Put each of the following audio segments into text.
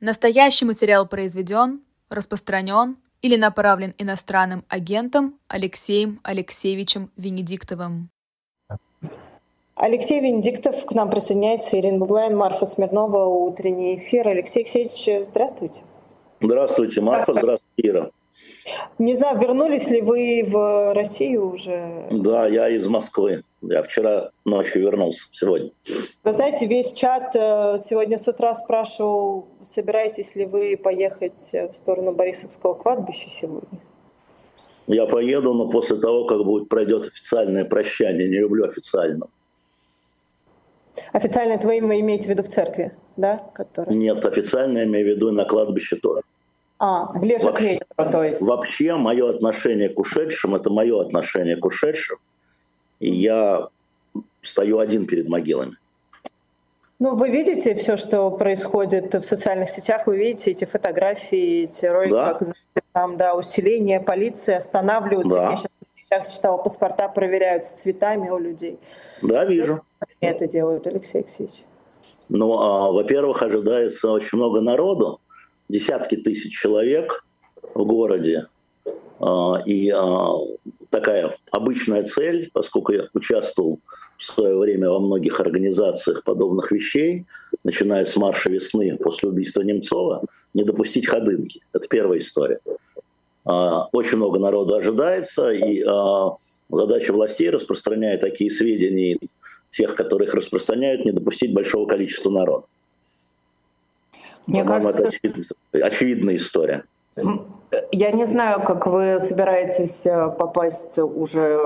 Настоящий материал произведен, распространен или направлен иностранным агентом Алексеем Алексеевичем Венедиктовым. Алексей Венедиктов, к нам присоединяется Ирина Буглайн, Марфа Смирнова, утренний эфир. Алексей Алексеевич, здравствуйте. Здравствуйте, Марфа, здравствуйте, Ира. Не знаю, вернулись ли вы в Россию уже? Да, я из Москвы. Я вчера ночью вернулся, сегодня. Вы знаете, весь чат э, сегодня с утра спрашивал, собираетесь ли вы поехать в сторону Борисовского кладбища сегодня? Я поеду, но после того, как будет пройдет официальное прощание. Не люблю официально. Официально это вы имеете в виду в церкви, да? Который... Нет, официально я имею в виду на кладбище тоже. А, ближе вообще, к вечеру, то есть. Вообще, мое отношение к ушедшим, это мое отношение к ушедшим. И я стою один перед могилами. Ну, вы видите все, что происходит в социальных сетях, вы видите эти фотографии, эти ролики, да. как там, да, усиление полиции останавливаются. Да. Я сейчас читала, паспорта проверяют с цветами у людей. Да, вижу. Это делают, Алексей Алексеевич. Ну, а, во-первых, ожидается очень много народу десятки тысяч человек в городе. А, и а, такая обычная цель, поскольку я участвовал в свое время во многих организациях подобных вещей, начиная с марша весны после убийства Немцова, не допустить ходынки. Это первая история. А, очень много народу ожидается, и задача властей, распространяя такие сведения, тех, которых распространяют, не допустить большого количества народа. Мне кажется, это очевидная, очевидная история. Я не знаю, как вы собираетесь э, попасть уже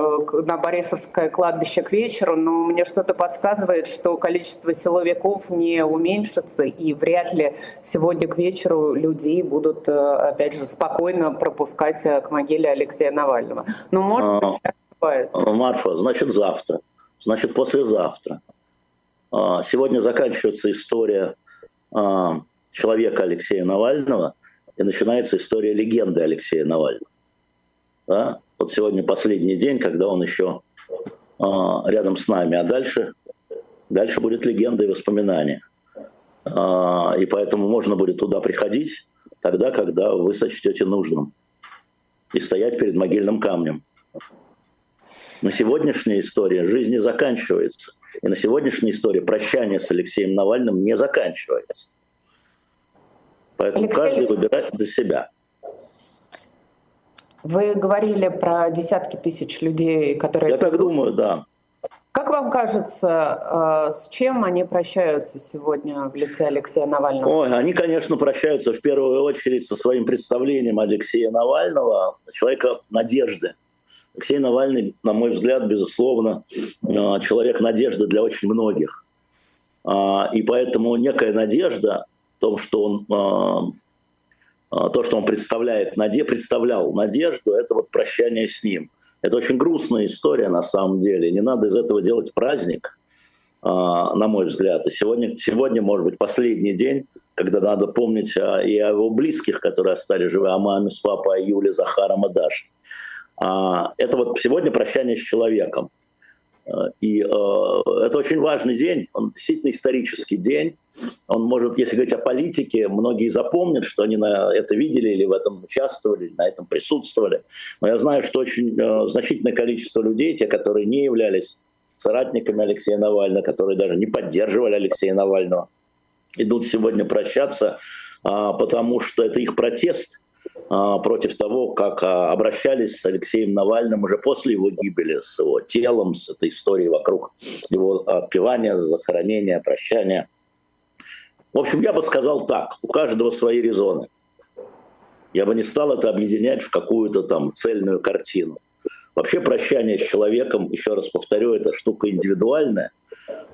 на Борисовское кладбище к вечеру, но мне что-то подсказывает, что количество силовиков не уменьшится, и вряд ли сегодня к вечеру людей будут, э, опять же, спокойно пропускать э, к могиле Алексея Навального. Ну, может а, быть, я ошибаюсь. Марфа, значит, завтра, значит, послезавтра. А, сегодня заканчивается история а, человека Алексея Навального, и начинается история легенды Алексея Навального. Да? Вот сегодня последний день, когда он еще э, рядом с нами, а дальше, дальше будет легенда и воспоминания. Э, и поэтому можно будет туда приходить тогда, когда вы сочтете нужным. И стоять перед могильным камнем. На сегодняшняя история жизни заканчивается. И на сегодняшней истории прощание с Алексеем Навальным не заканчивается. Поэтому Алексей... каждый выбирает для себя. Вы говорили про десятки тысяч людей, которые... Я так думаю, да. Как вам кажется, э, с чем они прощаются сегодня в лице Алексея Навального? Ой, они, конечно, прощаются в первую очередь со своим представлением Алексея Навального, человека надежды. Алексей Навальный, на мой взгляд, безусловно, э, человек надежды для очень многих. А, и поэтому некая надежда том, что он а, а, то, что он представляет, наде, представлял надежду, это вот прощание с ним. Это очень грустная история на самом деле. Не надо из этого делать праздник, а, на мой взгляд. И сегодня, сегодня, может быть, последний день, когда надо помнить и о его близких, которые остались живы, о маме с папой, о Юле, Захаром и Даше. Это вот сегодня прощание с человеком. И э, это очень важный день, он действительно исторический день. Он может, если говорить о политике, многие запомнят, что они на это видели или в этом участвовали, на этом присутствовали. Но я знаю, что очень э, значительное количество людей, те, которые не являлись соратниками Алексея Навального, которые даже не поддерживали Алексея Навального, идут сегодня прощаться, э, потому что это их протест – против того, как а, обращались с Алексеем Навальным уже после его гибели, с его телом, с этой историей вокруг его отпевания, захоронения, прощания. В общем, я бы сказал так, у каждого свои резоны. Я бы не стал это объединять в какую-то там цельную картину. Вообще прощание с человеком, еще раз повторю, это штука индивидуальная.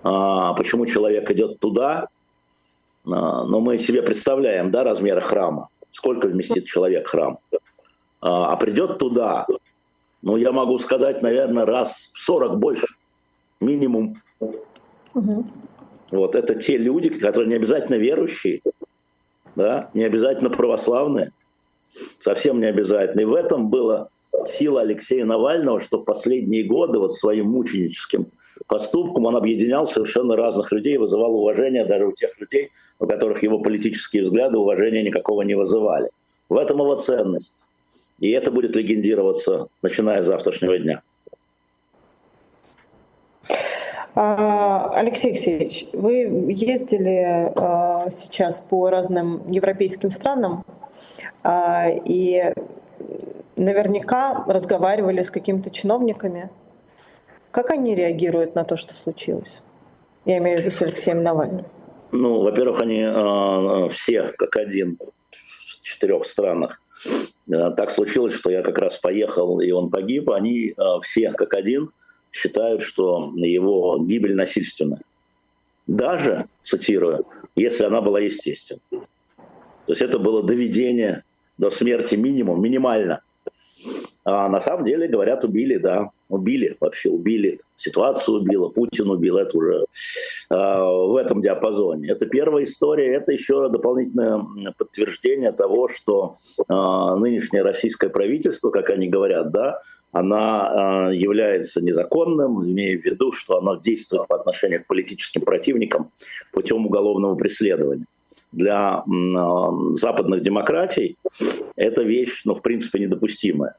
А, почему человек идет туда? А, но мы себе представляем да, размеры храма сколько вместит человек храм. А, а придет туда, ну, я могу сказать, наверное, раз в 40 больше, минимум. Угу. Вот это те люди, которые не обязательно верующие, да, не обязательно православные, совсем не обязательно. И в этом была сила Алексея Навального, что в последние годы вот своим мученическим поступкам он объединял совершенно разных людей, вызывал уважение даже у тех людей, у которых его политические взгляды уважения никакого не вызывали. В этом его ценность. И это будет легендироваться, начиная с завтрашнего дня. А, Алексей Алексеевич, вы ездили а, сейчас по разным европейским странам а, и наверняка разговаривали с какими-то чиновниками. Как они реагируют на то, что случилось? Я имею в виду с Алексеем. Ну, во-первых, они все как один в четырех странах. Так случилось, что я как раз поехал, и он погиб. Они все как один считают, что его гибель насильственная. Даже, цитирую, если она была естественной. То есть это было доведение до смерти минимум, минимально. А на самом деле, говорят, убили, да, убили, вообще убили. Ситуацию убила, Путин убил, это уже э, в этом диапазоне. Это первая история, это еще дополнительное подтверждение того, что э, нынешнее российское правительство, как они говорят, да, она э, является незаконным, имея в виду, что оно действует по отношению к политическим противникам путем уголовного преследования. Для западных демократий это вещь, ну, в принципе, недопустимая.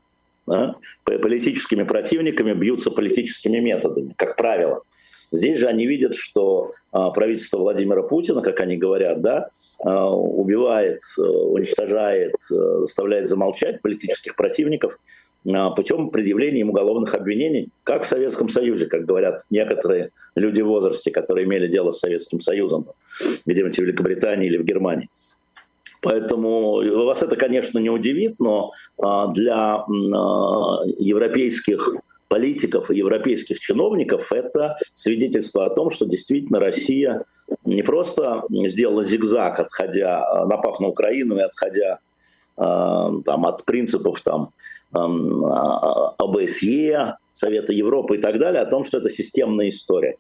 Да? Политическими противниками бьются политическими методами, как правило. Здесь же они видят, что а, правительство Владимира Путина, как они говорят, да, а, убивает, э, уничтожает, э, заставляет замолчать политических противников а, путем предъявления им уголовных обвинений, как в Советском Союзе, как говорят некоторые люди в возрасте, которые имели дело с Советским Союзом, где-нибудь в Великобритании или в Германии. Поэтому вас это, конечно, не удивит, но а, для а, европейских политиков и европейских чиновников это свидетельство о том, что действительно Россия не просто сделала зигзаг, отходя, напав на Украину и отходя там, от принципов там, ОБСЕ, Совета Европы и так далее, о том, что это системная история.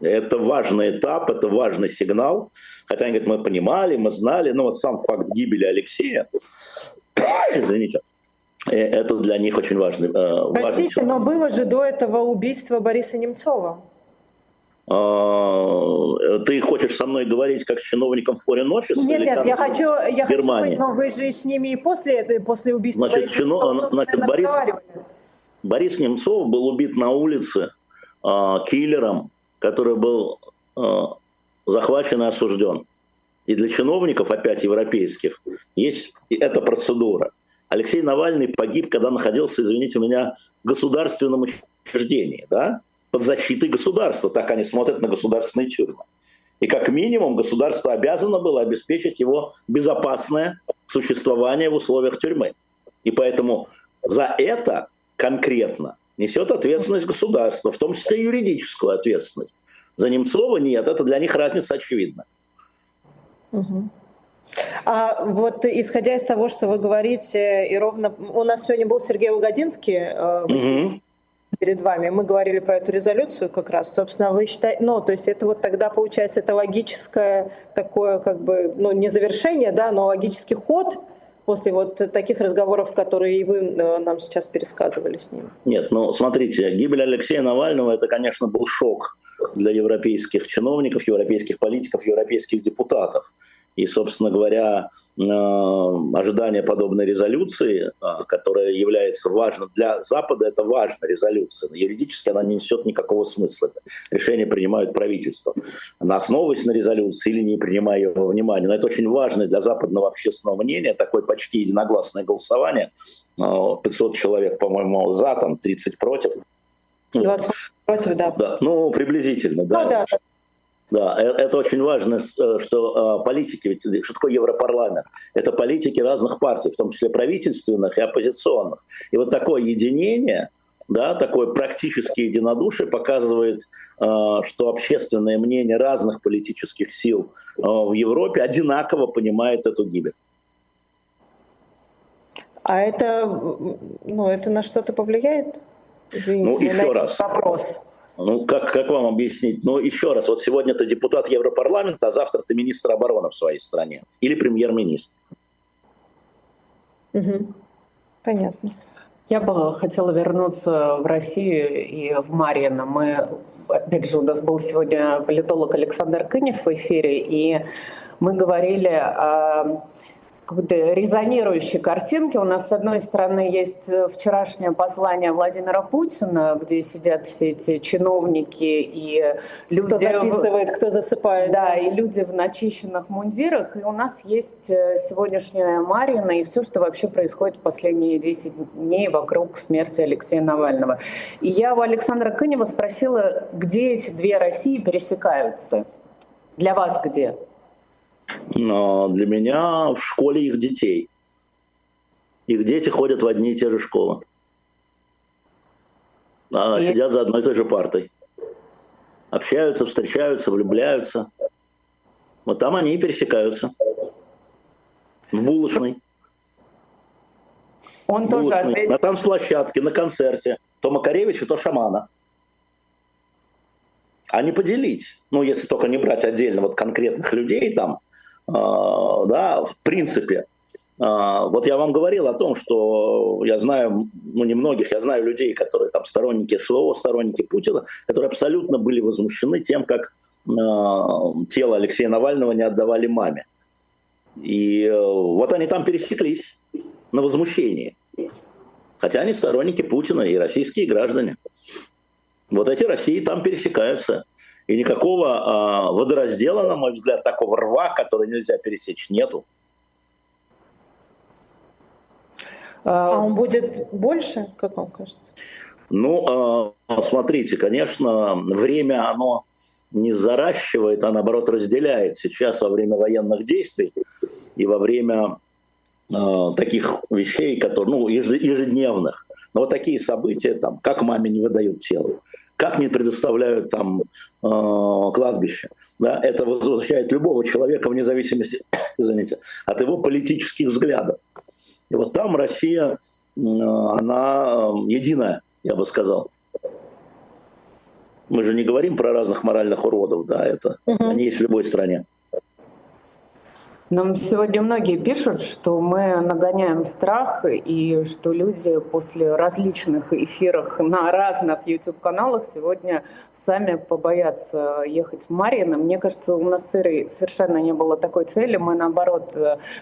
Это важный этап, это важный сигнал. Хотя они говорят, мы понимали, мы знали, но вот сам факт гибели Алексея, извините, э, это для них очень важный. Э, Простите, важный но было же до этого убийство Бориса Немцова. А, ты хочешь со мной говорить как с чиновником Foreign Office? Нет, нет, я хочу, я Германии? хочу, но вы же с ними и после, после убийства значит, Бориса чино, Немцова, значит, Борис, Борис Немцов был убит на улице э, киллером, который был э, захвачен и осужден. И для чиновников, опять европейских, есть эта процедура. Алексей Навальный погиб, когда находился, извините меня, в государственном учреждении. Да? под защитой государства. Так они смотрят на государственные тюрьмы. И как минимум государство обязано было обеспечить его безопасное существование в условиях тюрьмы. И поэтому за это конкретно несет ответственность государства, в том числе юридическую ответственность. За Немцова нет, это для них разница очевидна. Угу. А вот исходя из того, что вы говорите, и ровно у нас сегодня был Сергей Угодинский, э, угу перед вами. Мы говорили про эту резолюцию как раз. Собственно, вы считаете, ну, то есть это вот тогда получается это логическое такое как бы, ну, не завершение, да, но логический ход после вот таких разговоров, которые и вы э, нам сейчас пересказывали с ним? Нет, ну смотрите, гибель Алексея Навального это, конечно, был шок для европейских чиновников, европейских политиков, европейских депутатов. И, собственно говоря, э, ожидание подобной резолюции, э, которая является важным для Запада, это важная резолюция. Но юридически она не несет никакого смысла. Решение принимают правительство. Она основываясь на резолюции или не принимая его внимания. Но это очень важное для западного общественного мнения, такое почти единогласное голосование. 500 э, человек, по-моему, за, там 30 против. 20 против, да. да. Ну, приблизительно, да. Ну, да. Да, э, это очень важно, э, что э, политики, ведь что такое Европарламент? Это политики разных партий, в том числе правительственных и оппозиционных. И вот такое единение, да, такое практическое единодушие показывает, что общественное мнение разных политических сил в Европе одинаково понимает эту гибель. А это, ну, это на что-то повлияет? Извините, ну, еще раз. Вопрос. Ну, как, как вам объяснить? Ну, еще раз, вот сегодня ты депутат Европарламента, а завтра ты министр обороны в своей стране. Или премьер-министр. Угу. Понятно. Я бы хотела вернуться в Россию и в Марьино. Мы, опять же, у нас был сегодня политолог Александр Кынев в эфире, и мы говорили о какой-то резонирующей картинки. У нас, с одной стороны, есть э, вчерашнее послание Владимира Путина, где сидят все эти чиновники и люди... Кто записывает, кто засыпает. Да, и люди в начищенных мундирах. И у нас есть э, сегодняшняя Марина и все, что вообще происходит в последние 10 дней вокруг смерти Алексея Навального. И я у Александра Кынева спросила, где эти две России пересекаются? Для вас где? Но для меня в школе их детей. Их дети ходят в одни и те же школы. А и... Сидят за одной и той же партой. Общаются, встречаются, влюбляются. Вот там они и пересекаются. В булочной. Он в тоже ответил... На танцплощадке, на концерте. То Макаревича, то Шамана а не поделить. Ну, если только не брать отдельно вот конкретных людей там, а, да, в принципе. А, вот я вам говорил о том, что я знаю, ну не многих, я знаю людей, которые там сторонники СВО, сторонники Путина, которые абсолютно были возмущены тем, как а, тело Алексея Навального не отдавали маме. И э, вот они там пересеклись на возмущении. Хотя они сторонники Путина и российские граждане. Вот эти России там пересекаются. И никакого э, водораздела, на мой взгляд, такого рва, который нельзя пересечь, нету. А он будет больше, как вам кажется? Ну, э, смотрите, конечно, время оно не заращивает, а наоборот разделяет. Сейчас во время военных действий и во время э, таких вещей, которые, ну, ежедневных, но вот такие события, там, как маме не выдают тело, как не предоставляют там э, кладбище. Да? Это возвращает любого человека вне зависимости извините, от его политических взглядов. И вот там Россия, э, она единая, я бы сказал. Мы же не говорим про разных моральных уродов, да, это угу. они есть в любой стране. Нам сегодня многие пишут, что мы нагоняем страх и что люди после различных эфиров на разных YouTube-каналах сегодня сами побоятся ехать в Марьино. Мне кажется, у нас с Ирой совершенно не было такой цели. Мы, наоборот,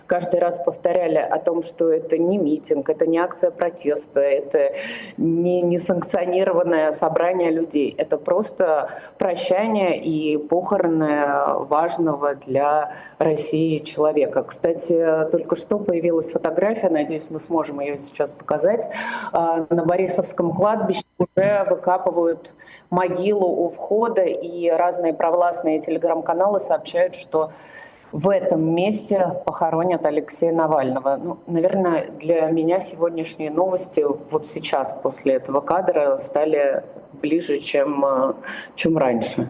каждый раз повторяли о том, что это не митинг, это не акция протеста, это не несанкционированное собрание людей. Это просто прощание и похороны важного для России человека человека. Кстати, только что появилась фотография, надеюсь, мы сможем ее сейчас показать. А, на Борисовском кладбище уже выкапывают могилу у входа, и разные провластные телеграм-каналы сообщают, что в этом месте похоронят Алексея Навального. Ну, наверное, для меня сегодняшние новости вот сейчас, после этого кадра, стали ближе, чем, чем раньше.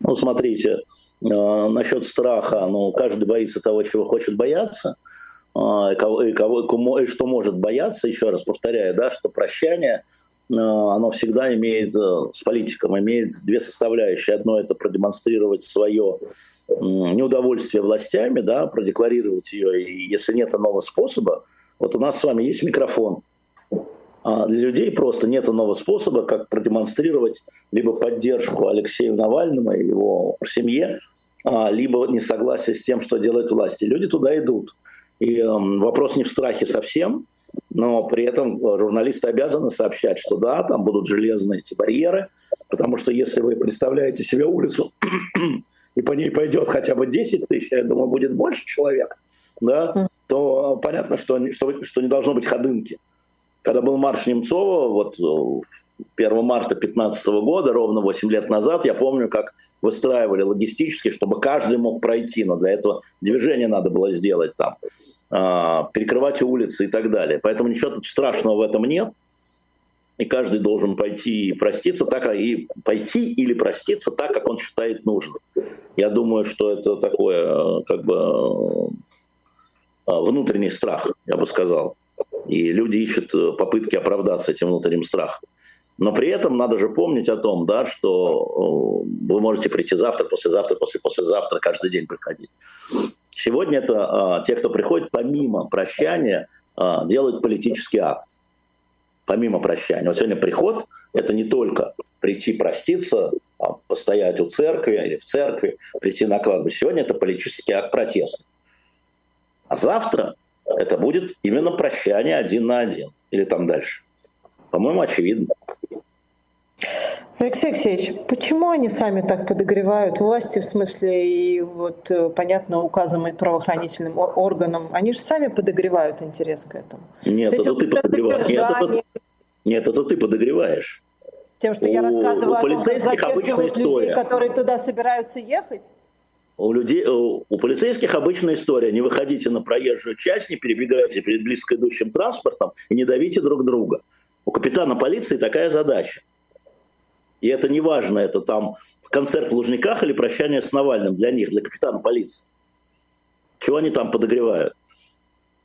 Ну, смотрите, Э, насчет страха, ну, каждый боится того, чего хочет бояться, э, и, кого, и, кого, и что может бояться, еще раз повторяю, да, что прощание, э, оно всегда имеет, с политиком имеет две составляющие. Одно – это продемонстрировать свое неудовольствие властями, да, продекларировать ее, и если нет иного способа, вот у нас с вами есть микрофон, для людей просто нет иного способа, как продемонстрировать либо поддержку Алексею Навальному и его семье, а, либо несогласие с тем, что делает власти. Люди туда идут. И э, вопрос не в страхе совсем, но при этом журналисты обязаны сообщать, что да, там будут железные эти барьеры, потому что если вы представляете себе улицу, и по ней пойдет хотя бы 10 тысяч, я думаю, будет больше человек, да, то понятно, что, что, что не должно быть ходынки. Когда был марш Немцова, вот 1 э, марта 2015 года, ровно 8 лет назад, я помню, как выстраивали логистически, чтобы каждый мог пройти, но для этого движение надо было сделать там, э, перекрывать улицы и так далее. Поэтому ничего тут страшного в этом нет. И каждый должен пойти и проститься так, и пойти или проститься так, как он считает нужным. Я думаю, что это такое, э, как бы, э, внутренний страх, я бы сказал. И люди ищут э, попытки оправдаться этим внутренним страхом. Но при этом надо же помнить о том, да, что вы можете прийти завтра, послезавтра, после послезавтра, каждый день приходить. Сегодня это а, те, кто приходит, помимо прощания, а, делают политический акт. помимо прощания. Вот сегодня приход – это не только прийти проститься, а постоять у церкви или в церкви, прийти на кладбище. Сегодня это политический акт протеста. А завтра это будет именно прощание один на один. Или там дальше. По-моему, очевидно. Алексей Алексеевич, почему они сами так подогревают власти, в смысле, и вот, э, понятно, указом правоохранительным органам, они же сами подогревают интерес к этому. Нет, вот это ты подогреваешь. Нет это, нет, это ты подогреваешь. Тем, что у, я рассказываю у о том, как задерживают людей, которые туда собираются ехать? У, людей, у, у полицейских обычная история. Не выходите на проезжую часть, не перебегайте перед близко идущим транспортом и не давите друг друга. У капитана полиции такая задача. И это не важно, это там концерт в Лужниках или прощание с Навальным для них, для капитана полиции. Чего они там подогревают?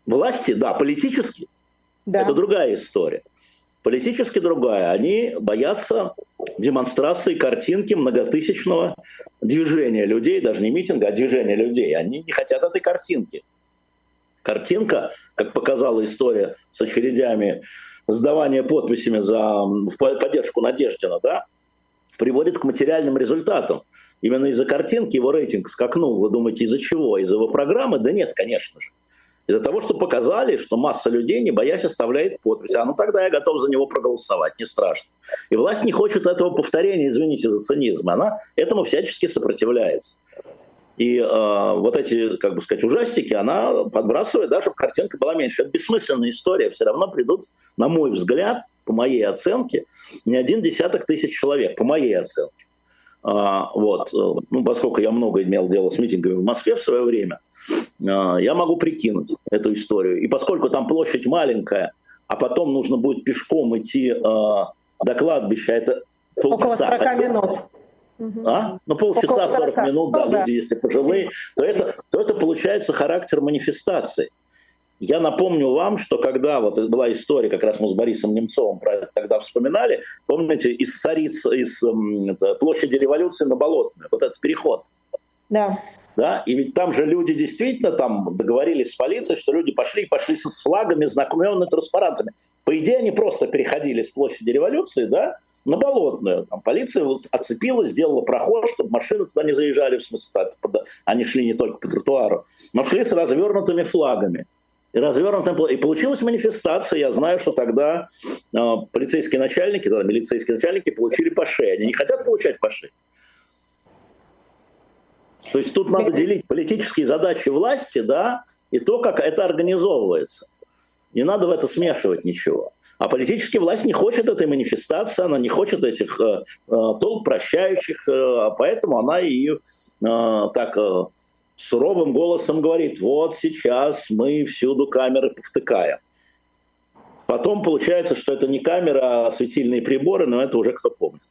Власти, да, политически, да. это другая история. Политически другая. Они боятся демонстрации картинки многотысячного движения людей, даже не митинга, а движения людей. Они не хотят этой картинки. Картинка, как показала история с очередями сдавания подписями за, в поддержку Надеждина, да, приводит к материальным результатам. Именно из-за картинки его рейтинг скакнул. Вы думаете, из-за чего? Из-за его программы? Да нет, конечно же. Из-за того, что показали, что масса людей, не боясь, оставляет подпись. А ну тогда я готов за него проголосовать, не страшно. И власть не хочет этого повторения, извините за цинизм. Она этому всячески сопротивляется. И э, вот эти, как бы сказать, ужастики, она подбрасывает, даже картинка была меньше. Это бессмысленная история. Все равно придут, на мой взгляд, по моей оценке, не один десяток тысяч человек, по моей оценке. А, вот, ну, поскольку я много имел дело с митингами в Москве в свое время, а, я могу прикинуть эту историю. И поскольку там площадь маленькая, а потом нужно будет пешком идти а, до кладбища, это полчаса. Около 40 минут. А? Ну, полчаса, 40 минут, да, ну, да, люди, если пожилые, то это, то это получается характер манифестации. Я напомню вам, что когда вот была история, как раз мы с Борисом Немцовым про это тогда вспоминали, помните, из Цариц, из это, площади революции на Болотную, вот этот переход. Да. Да, и ведь там же люди действительно там договорились с полицией, что люди пошли, пошли с флагами, знакомыми транспарантами. По идее, они просто переходили с площади революции, да, на Болотную. Там полиция оцепила, сделала проход, чтобы машины туда не заезжали, в смысле, так, они шли не только по тротуару, но шли с развернутыми флагами. Развернутым, и получилась манифестация. Я знаю, что тогда э, полицейские начальники, тогда милицейские начальники получили по шее. Они не хотят получать по шее. То есть тут надо делить политические задачи власти, да, и то, как это организовывается. Не надо в это смешивать ничего. А политическая власть не хочет этой манифестации, она не хочет этих э, э, толп прощающих, э, поэтому она и э, так э, суровым голосом говорит, вот сейчас мы всюду камеры повтыкаем. Потом получается, что это не камера, а светильные приборы, но это уже кто помнит.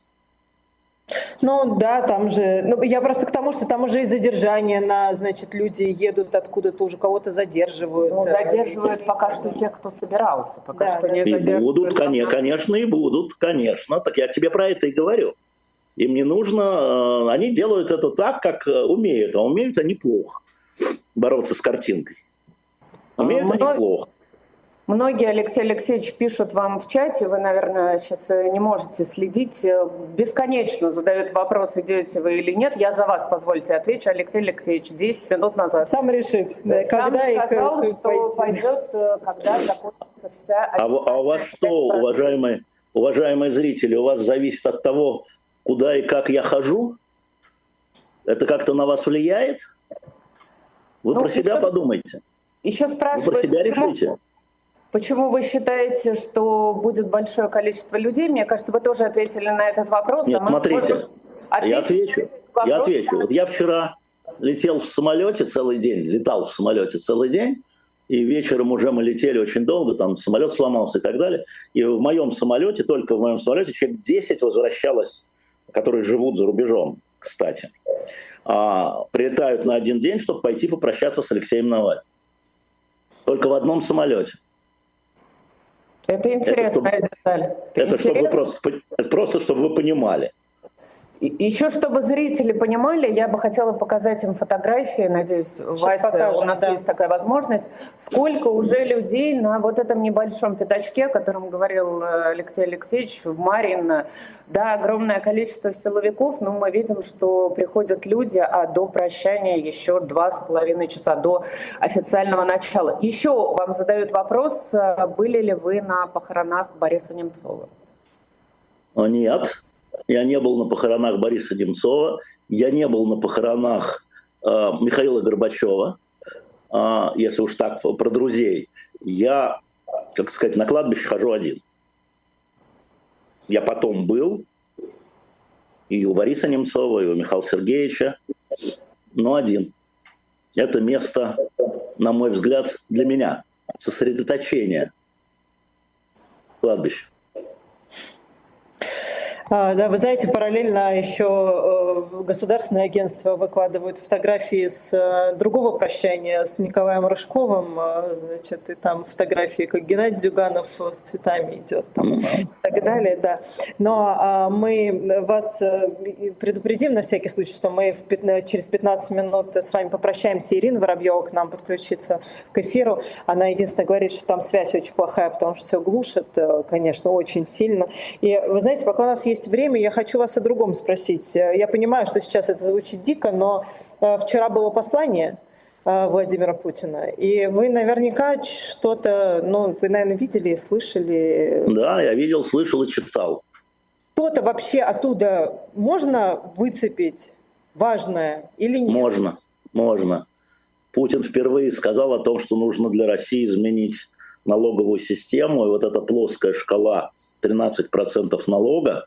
Ну да, там же, ну я просто к тому, что там уже и задержание на, значит, люди едут откуда-то уже кого-то задерживают. Ну, задерживают пока что тех, кто собирался, пока да, что да. не И будут, конечно, конечно, и будут, конечно. Так я тебе про это и говорю. Им не нужно, э, они делают это так, как э, умеют, а умеют они плохо бороться с картинкой. Умеют Много... они плохо. Многие, Алексей Алексеевич, пишут вам в чате, вы, наверное, сейчас э, не можете следить, бесконечно задают вопрос, идете вы или нет. Я за вас, позвольте, отвечу. Алексей Алексеевич, 10 минут назад. Сам решит. Да, Сам когда сказал, и что пойдет, э, когда закончится вся... А, а у вас что, уважаемые, уважаемые зрители, у вас зависит от того, куда и как я хожу? Это как-то на вас влияет? Вы ну, про себя еще, подумайте. Еще спрашивают... Вы про себя решите. Почему вы считаете, что будет большое количество людей? Мне кажется, вы тоже ответили на этот вопрос. Нет, а смотрите, я отвечу. Я отвечу. Вот я вчера летел в самолете целый день, летал в самолете целый день, и вечером уже мы летели очень долго, там самолет сломался и так далее. И в моем самолете, только в моем самолете, человек 10 возвращалось, которые живут за рубежом, кстати. А, прилетают на один день, чтобы пойти попрощаться с Алексеем Навальным. Только в одном самолете. Это интересная это, деталь. Это, это чтобы вы просто, это просто, чтобы вы понимали. Еще чтобы зрители понимали, я бы хотела показать им фотографии, надеюсь, Сейчас Вася, покажем, у нас да. есть такая возможность, сколько уже людей на вот этом небольшом пятачке, о котором говорил э, Алексей Алексеевич, в Марин, да, огромное количество силовиков, но мы видим, что приходят люди, а до прощания еще два с половиной часа до официального начала. Еще вам задают вопрос, э, были ли вы на похоронах Бориса Немцова? Нет, я не был на похоронах Бориса Немцова, я не был на похоронах э, Михаила Горбачева, э, если уж так про друзей. Я, как сказать, на кладбище хожу один. Я потом был и у Бориса Немцова, и у Михаила Сергеевича, но один. Это место, на мой взгляд, для меня сосредоточение кладбища. А, да, вы знаете, параллельно еще э, государственные агентства выкладывают фотографии с э, другого прощания с Николаем Рыжковым, э, значит, и там фотографии, как Геннадий Зюганов с цветами идет там, и так далее, да. Но а, мы вас предупредим на всякий случай, что мы через 15 минут с вами попрощаемся. Ирина Воробьева к нам подключится к эфиру. Она единственное говорит, что там связь очень плохая, потому что все глушит, конечно, очень сильно. И вы знаете, пока у нас есть есть время, я хочу вас о другом спросить. Я понимаю, что сейчас это звучит дико, но э, вчера было послание э, Владимира Путина. И вы наверняка что-то, ну, вы, наверное, видели и слышали. Да, я видел, слышал и читал. Что-то вообще оттуда можно выцепить важное или нет? Можно, можно. Путин впервые сказал о том, что нужно для России изменить налоговую систему, и вот эта плоская шкала 13% налога,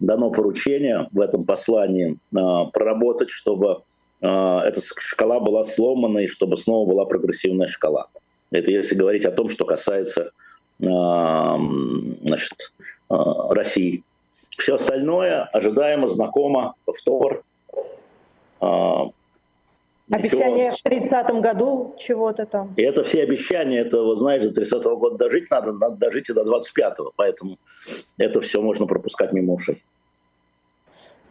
дано поручение в этом послании а, проработать, чтобы а, эта шкала была сломана и чтобы снова была прогрессивная шкала. Это если говорить о том, что касается а, значит, России. Все остальное ожидаемо, знакомо, повтор. Обещание в 30 году чего-то там. И это все обещания, это, вот знаешь, до 30 -го года дожить надо, надо дожить и до 25-го, поэтому это все можно пропускать мимо ушей.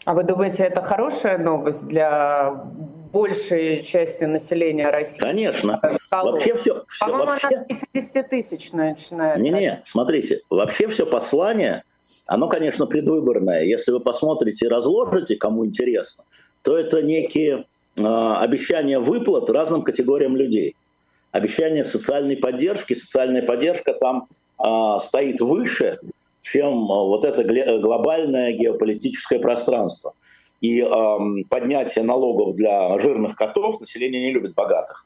А вы думаете, это хорошая новость для большей части населения России? Конечно. Вообще все... все По-моему, вообще... она 50 тысяч начинает. Не-не, смотрите, вообще все послание, оно, конечно, предвыборное. Если вы посмотрите и разложите, кому интересно, то это некие а, обещания выплат разным категориям людей. Обещание социальной поддержки, социальная поддержка там э, стоит выше, чем вот это глобальное геополитическое пространство. И э, поднятие налогов для жирных котов население не любит богатых.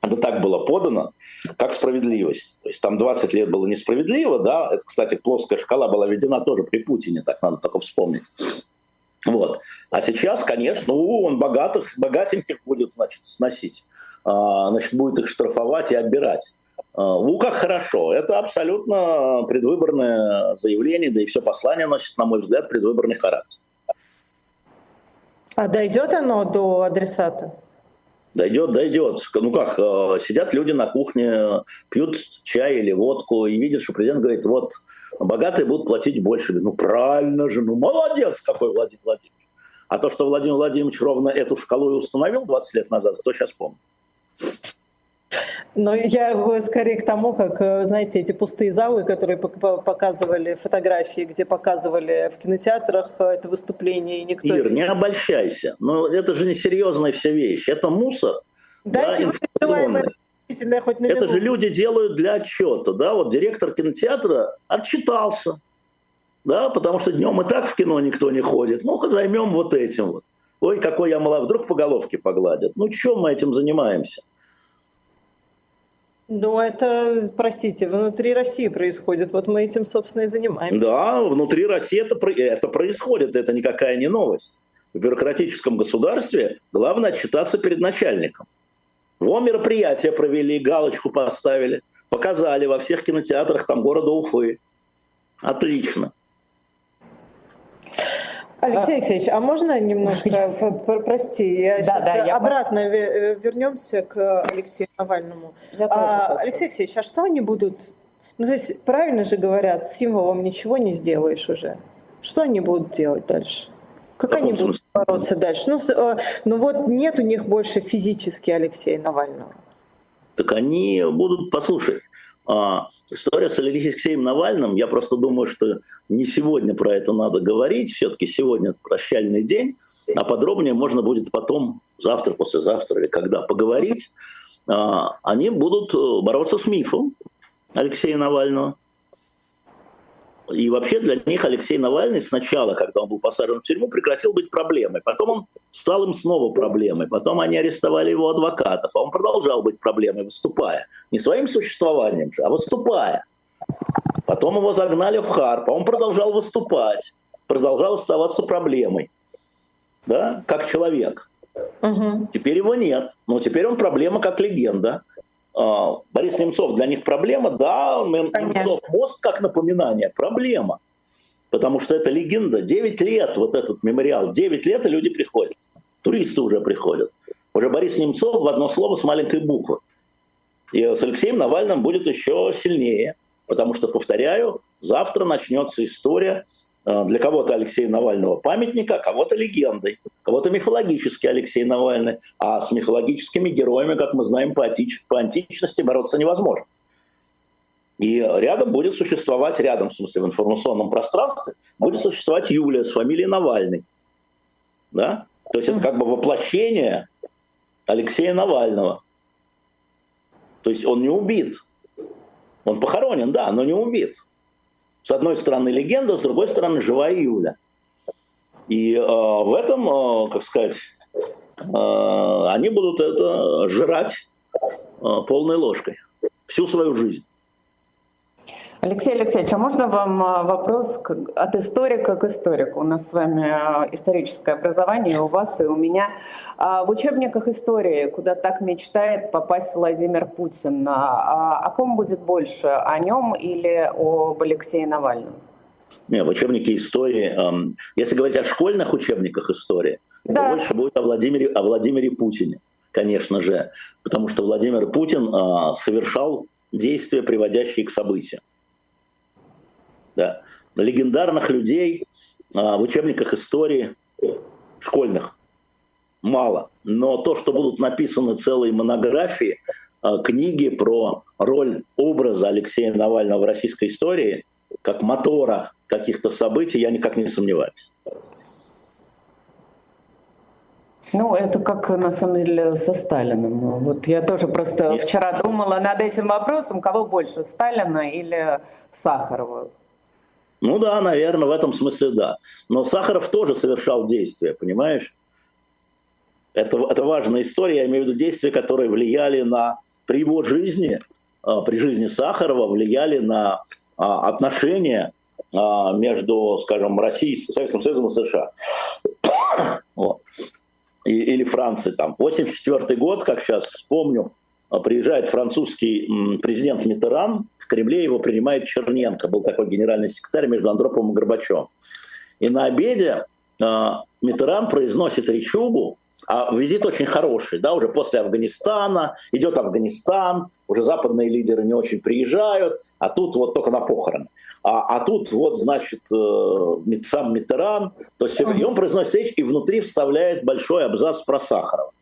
Это так было подано, как справедливость. То есть там 20 лет было несправедливо, да, это, кстати, плоская шкала была введена тоже при Путине, так надо только вспомнить. Вот. А сейчас, конечно, ну, он богатых, богатеньких будет, значит, сносить. А, значит, будет их штрафовать и отбирать. А, ну, как хорошо. Это абсолютно предвыборное заявление, да и все послание носит, на мой взгляд, предвыборный характер. А дойдет оно до адресата? Дойдет, дойдет. Ну как, э, сидят люди на кухне, пьют чай или водку, и видят, что президент говорит, вот, богатые будут платить больше. Ну правильно же, ну молодец какой Владимир Владимирович. А то, что Владимир Владимирович ровно эту шкалу и установил 20 лет назад, кто сейчас помнит? Но я скорее к тому, как, э, знаете, эти пустые залы, которые показывали фотографии, где показывали в кинотеатрах э, это выступление, и никто... Ир, не обольщайся. Но это же не серьезная вся вещь. Это мусор. Да, да информационный. Хоть это же люди делают для отчета. Да? Вот директор кинотеатра отчитался. Да, потому что днем и так в кино никто не ходит. Ну-ка займем вот этим вот. Ой, какой я молодой. Вдруг по головке погладят. Ну, чем мы этим занимаемся? Ну, это, простите, внутри России происходит. Вот мы этим, собственно, и занимаемся. Да, внутри России это, это происходит. Это никакая не новость. В бюрократическом государстве главное отчитаться перед начальником. Во мероприятие провели, галочку поставили, показали во всех кинотеатрах там города Уфы. Отлично. Алексей Алексеевич, а можно немножко, прости, я да, сейчас да, я обратно я... вернемся к Алексею Навальному. А, Алексей Алексеевич, а что они будут, ну то есть правильно же говорят, символом ничего не сделаешь уже. Что они будут делать дальше? Как они будут бороться дальше? Ну, э, ну вот нет у них больше физически Алексея Навального. Так они будут, послушай, а, история с Алексеем Навальным, я просто думаю, что не сегодня про это надо говорить, все-таки сегодня прощальный день, а подробнее можно будет потом, завтра, послезавтра или когда поговорить. А, они будут э, бороться с мифом Алексея Навального. И вообще для них Алексей Навальный сначала, когда он был посажен в тюрьму, прекратил быть проблемой. Потом он стал им снова проблемой. Потом они арестовали его адвокатов, а он продолжал быть проблемой, выступая. Не своим существованием же, а выступая. Потом его загнали в Харп, а он продолжал выступать, продолжал оставаться проблемой. Да, как человек. Угу. Теперь его нет. Но теперь он проблема как легенда. А, Борис Немцов для них проблема, да, Немцов мост как напоминание, проблема. Потому что это легенда. 9 лет вот этот мемориал, 9 лет и люди приходят. Туристы уже приходят. Уже Борис Немцов в одно слово с маленькой буквы. И с Алексеем Навальным будет еще сильнее. Потому что, повторяю, завтра начнется история для кого-то Алексея Навального памятника, а кого-то легендой, кого-то мифологический Алексей Навальный, а с мифологическими героями, как мы знаем, по, антич, по античности бороться невозможно. И рядом будет существовать, рядом, в смысле, в информационном пространстве, будет существовать Юлия с фамилией Навальный. Да? То есть это как бы воплощение Алексея Навального. То есть он не убит. Он похоронен, да, но не убит. С одной стороны легенда, с другой стороны живая Юля. И э, в этом, э, как сказать, э, они будут это жрать э, полной ложкой всю свою жизнь. Алексей Алексеевич, а можно вам а, вопрос от историка к историку? У нас с вами а, историческое образование, у вас и у меня. А, в учебниках истории, куда так мечтает попасть Владимир Путин, о ком будет больше, о нем или об Алексее Навальном? Не, в учебнике истории, если говорить о школьных учебниках истории, да. то больше будет о Владимире, о Владимире Путине, конечно же, потому что Владимир Путин совершал действия, приводящие к событиям да, легендарных людей а, в учебниках истории школьных мало. Но то, что будут написаны целые монографии, а, книги про роль образа Алексея Навального в российской истории, как мотора каких-то событий, я никак не сомневаюсь. Ну, это как на самом деле со Сталиным. Вот я тоже просто Нет. вчера думала над этим вопросом, кого больше, Сталина или Сахарова. Ну да, наверное, в этом смысле да. Но Сахаров тоже совершал действия, понимаешь? Это, это важная история, я имею в виду действия, которые влияли на, при его жизни, а, при жизни Сахарова, влияли на а, отношения а, между, скажем, Россией, Советским Союзом и США. вот. И, или Францией. Там. 84 год, как сейчас вспомню, приезжает французский президент Митеран, в Кремле его принимает Черненко, был такой генеральный секретарь между Андроповым и Горбачевым. И на обеде а, Митеран произносит речугу, а визит очень хороший, да, уже после Афганистана, идет Афганистан, уже западные лидеры не очень приезжают, а тут вот только на похороны. А, а тут вот, значит, э, сам Митеран, то есть и он произносит речь и внутри вставляет большой абзац про Сахарова.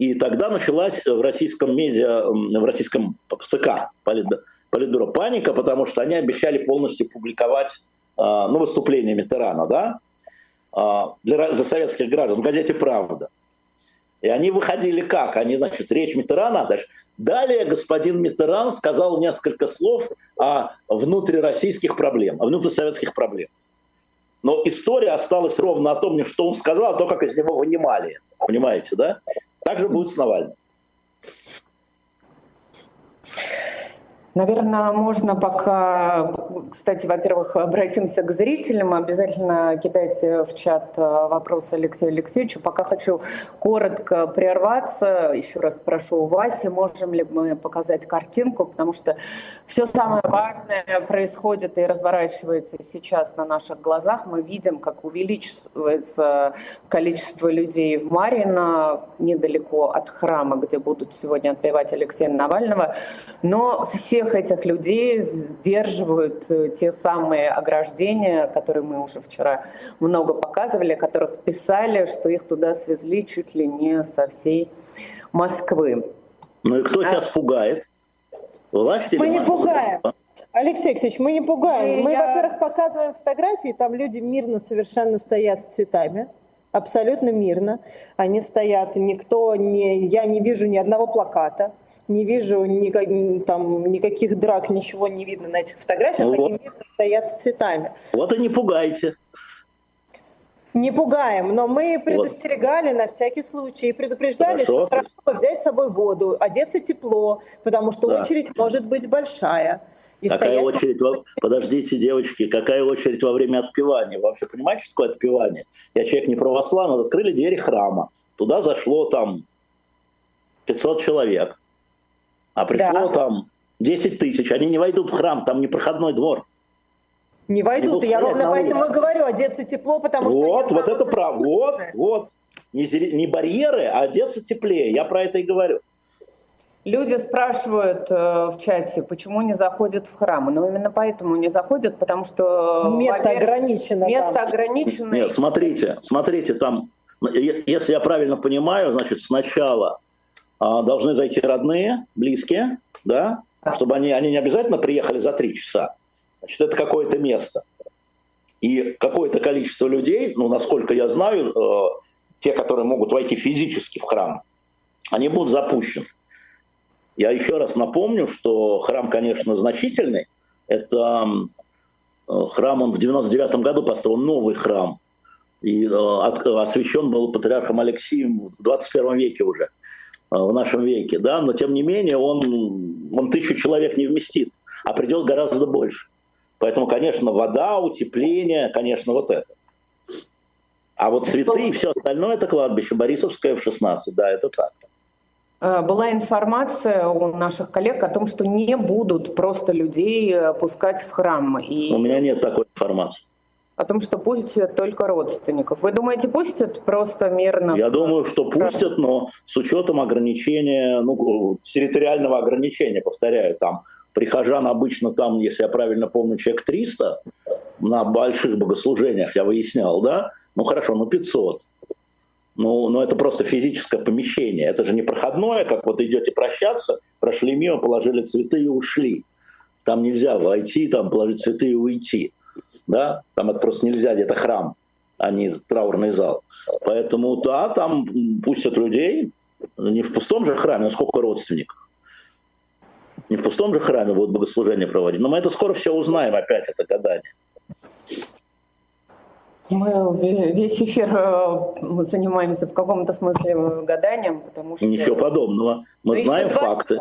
И тогда началась в российском медиа, в российском в ЦК Политбюро паника, потому что они обещали полностью публиковать а, ну, выступление Митерана, да, а, для, для советских граждан в газете «Правда». И они выходили как? Они, значит, речь Митерана, дальше. Далее господин Митеран сказал несколько слов о внутрироссийских проблемах, о внутрисоветских проблемах. Но история осталась ровно о том, что он сказал, а то, как из него вынимали это. Понимаете, да? Так же будет с Навальным. Наверное, можно пока, кстати, во-первых, обратимся к зрителям. Обязательно кидайте в чат э, вопросы Алексею Алексеевичу. Пока хочу коротко прерваться. Еще раз спрошу у Васи, можем ли мы показать картинку, потому что все самое важное происходит и разворачивается сейчас на наших глазах. Мы видим, как увеличивается количество людей в Марино, недалеко от храма, где будут сегодня отпевать Алексея Навального. Но все всех этих людей сдерживают э, те самые ограждения, которые мы уже вчера много показывали, о которых писали, что их туда свезли чуть ли не со всей Москвы. Ну и кто а... сейчас пугает? Власти? Мы не пугаем. Алексей Алексеевич, мы не пугаем. Мы, я... во-первых, показываем фотографии, там люди мирно совершенно стоят с цветами. Абсолютно мирно. Они стоят, никто не... Я не вижу ни одного плаката, не вижу ни, там, никаких драк, ничего не видно на этих фотографиях. Ну, Они вот. мирно стоят с цветами. Вот и не пугайте. Не пугаем, но мы предостерегали вот. на всякий случай и предупреждали, Хорошо. что хорошо взять с собой воду, одеться тепло, потому что да. очередь может быть большая. И какая стоять... очередь, во... подождите, девочки, какая очередь во время отпевания? Вы вообще понимаете, что такое отпевание? Я человек не православный, открыли двери храма, туда зашло там 500 человек, а пришло да. там 10 тысяч, они не войдут в храм, там не проходной двор. Не войдут, я ровно поэтому и говорю, одеться тепло, потому вот, что... Вот, вот это правда, вот, вот. Не, не барьеры, а одеться теплее, я про это и говорю. Люди спрашивают э, в чате, почему не заходят в храмы. Но именно поэтому не заходят, потому что... Место ограничено. Место там. ограничено. Нет, смотрите, смотрите, там, если я правильно понимаю, значит, сначала должны зайти родные, близкие, да, чтобы они, они не обязательно приехали за три часа. Значит, это какое-то место. И какое-то количество людей, ну, насколько я знаю, э, те, которые могут войти физически в храм, они будут запущены. Я еще раз напомню, что храм, конечно, значительный. Это э, храм, он в 99 году построен новый храм. И э, освящен был патриархом Алексием в 21 веке уже, в нашем веке. Да? Но тем не менее он, он тысячу человек не вместит, а придет гораздо больше. Поэтому, конечно, вода, утепление, конечно, вот это. А вот цветы и все остальное это кладбище Борисовское в 16, да, это так. Э, была информация у наших коллег о том, что не будут просто людей э, пускать в храм. И... У меня нет такой информации. О том, что пустят только родственников. Вы думаете, пустят просто мирно? Я думаю, что пустят, но с учетом ограничения, ну, территориального ограничения, повторяю, там прихожан обычно там, если я правильно помню, человек 300 на больших богослужениях, я выяснял, да? Ну хорошо, ну 500. Ну, ну, это просто физическое помещение. Это же не проходное, как вот идете прощаться, прошли мимо, положили цветы и ушли. Там нельзя войти, там положить цветы и уйти. Да? Там это просто нельзя, это храм, а не траурный зал. Поэтому, да, там пустят людей, не в пустом же храме, но сколько родственников. Не в пустом же храме будут богослужения проводить. Но мы это скоро все узнаем опять, это гадание. Мы весь эфир э, занимаемся в каком-то смысле гаданием, потому что... Ничего подобного. Мы но знаем факты.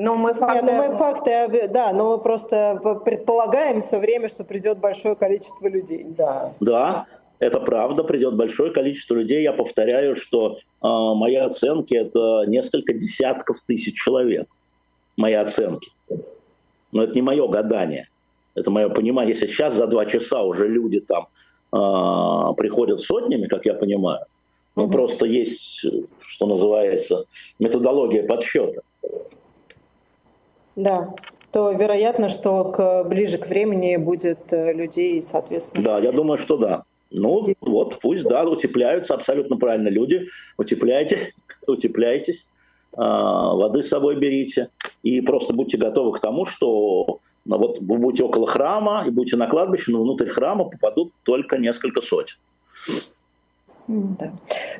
Ну, мы факты... Нет, ну, мы факты, да, но мы просто предполагаем все время, что придет большое количество людей. Да. Да, это правда, придет большое количество людей. Я повторяю, что э, мои оценки это несколько десятков тысяч человек. Мои оценки. Но это не мое гадание. Это мое понимание. Если сейчас за два часа уже люди там а, приходят сотнями, как я понимаю. Ну, угу. просто есть, что называется, методология подсчета. Да, то вероятно, что к, ближе к времени будет э, людей, соответственно. Да, я думаю, что да. Ну, вот, пусть, да, утепляются, абсолютно правильно люди. Утепляйте, утепляйтесь, а, воды с собой берите. И просто будьте готовы к тому, что но вот вы будете около храма и будете на кладбище, но внутрь храма попадут только несколько сотен. Да.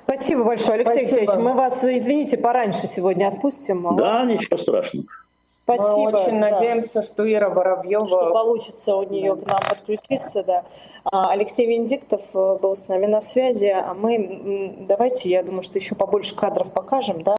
Спасибо большое, Алексей Спасибо. Алексеевич. Мы вас, извините, пораньше сегодня отпустим. Да, ничего страшного. Спасибо. Мы очень да. надеемся, что Ира Воробьева... Что получится у нее да. к нам подключиться, да. А, Алексей Венедиктов э, был с нами на связи, а мы, давайте, я думаю, что еще побольше кадров покажем, да.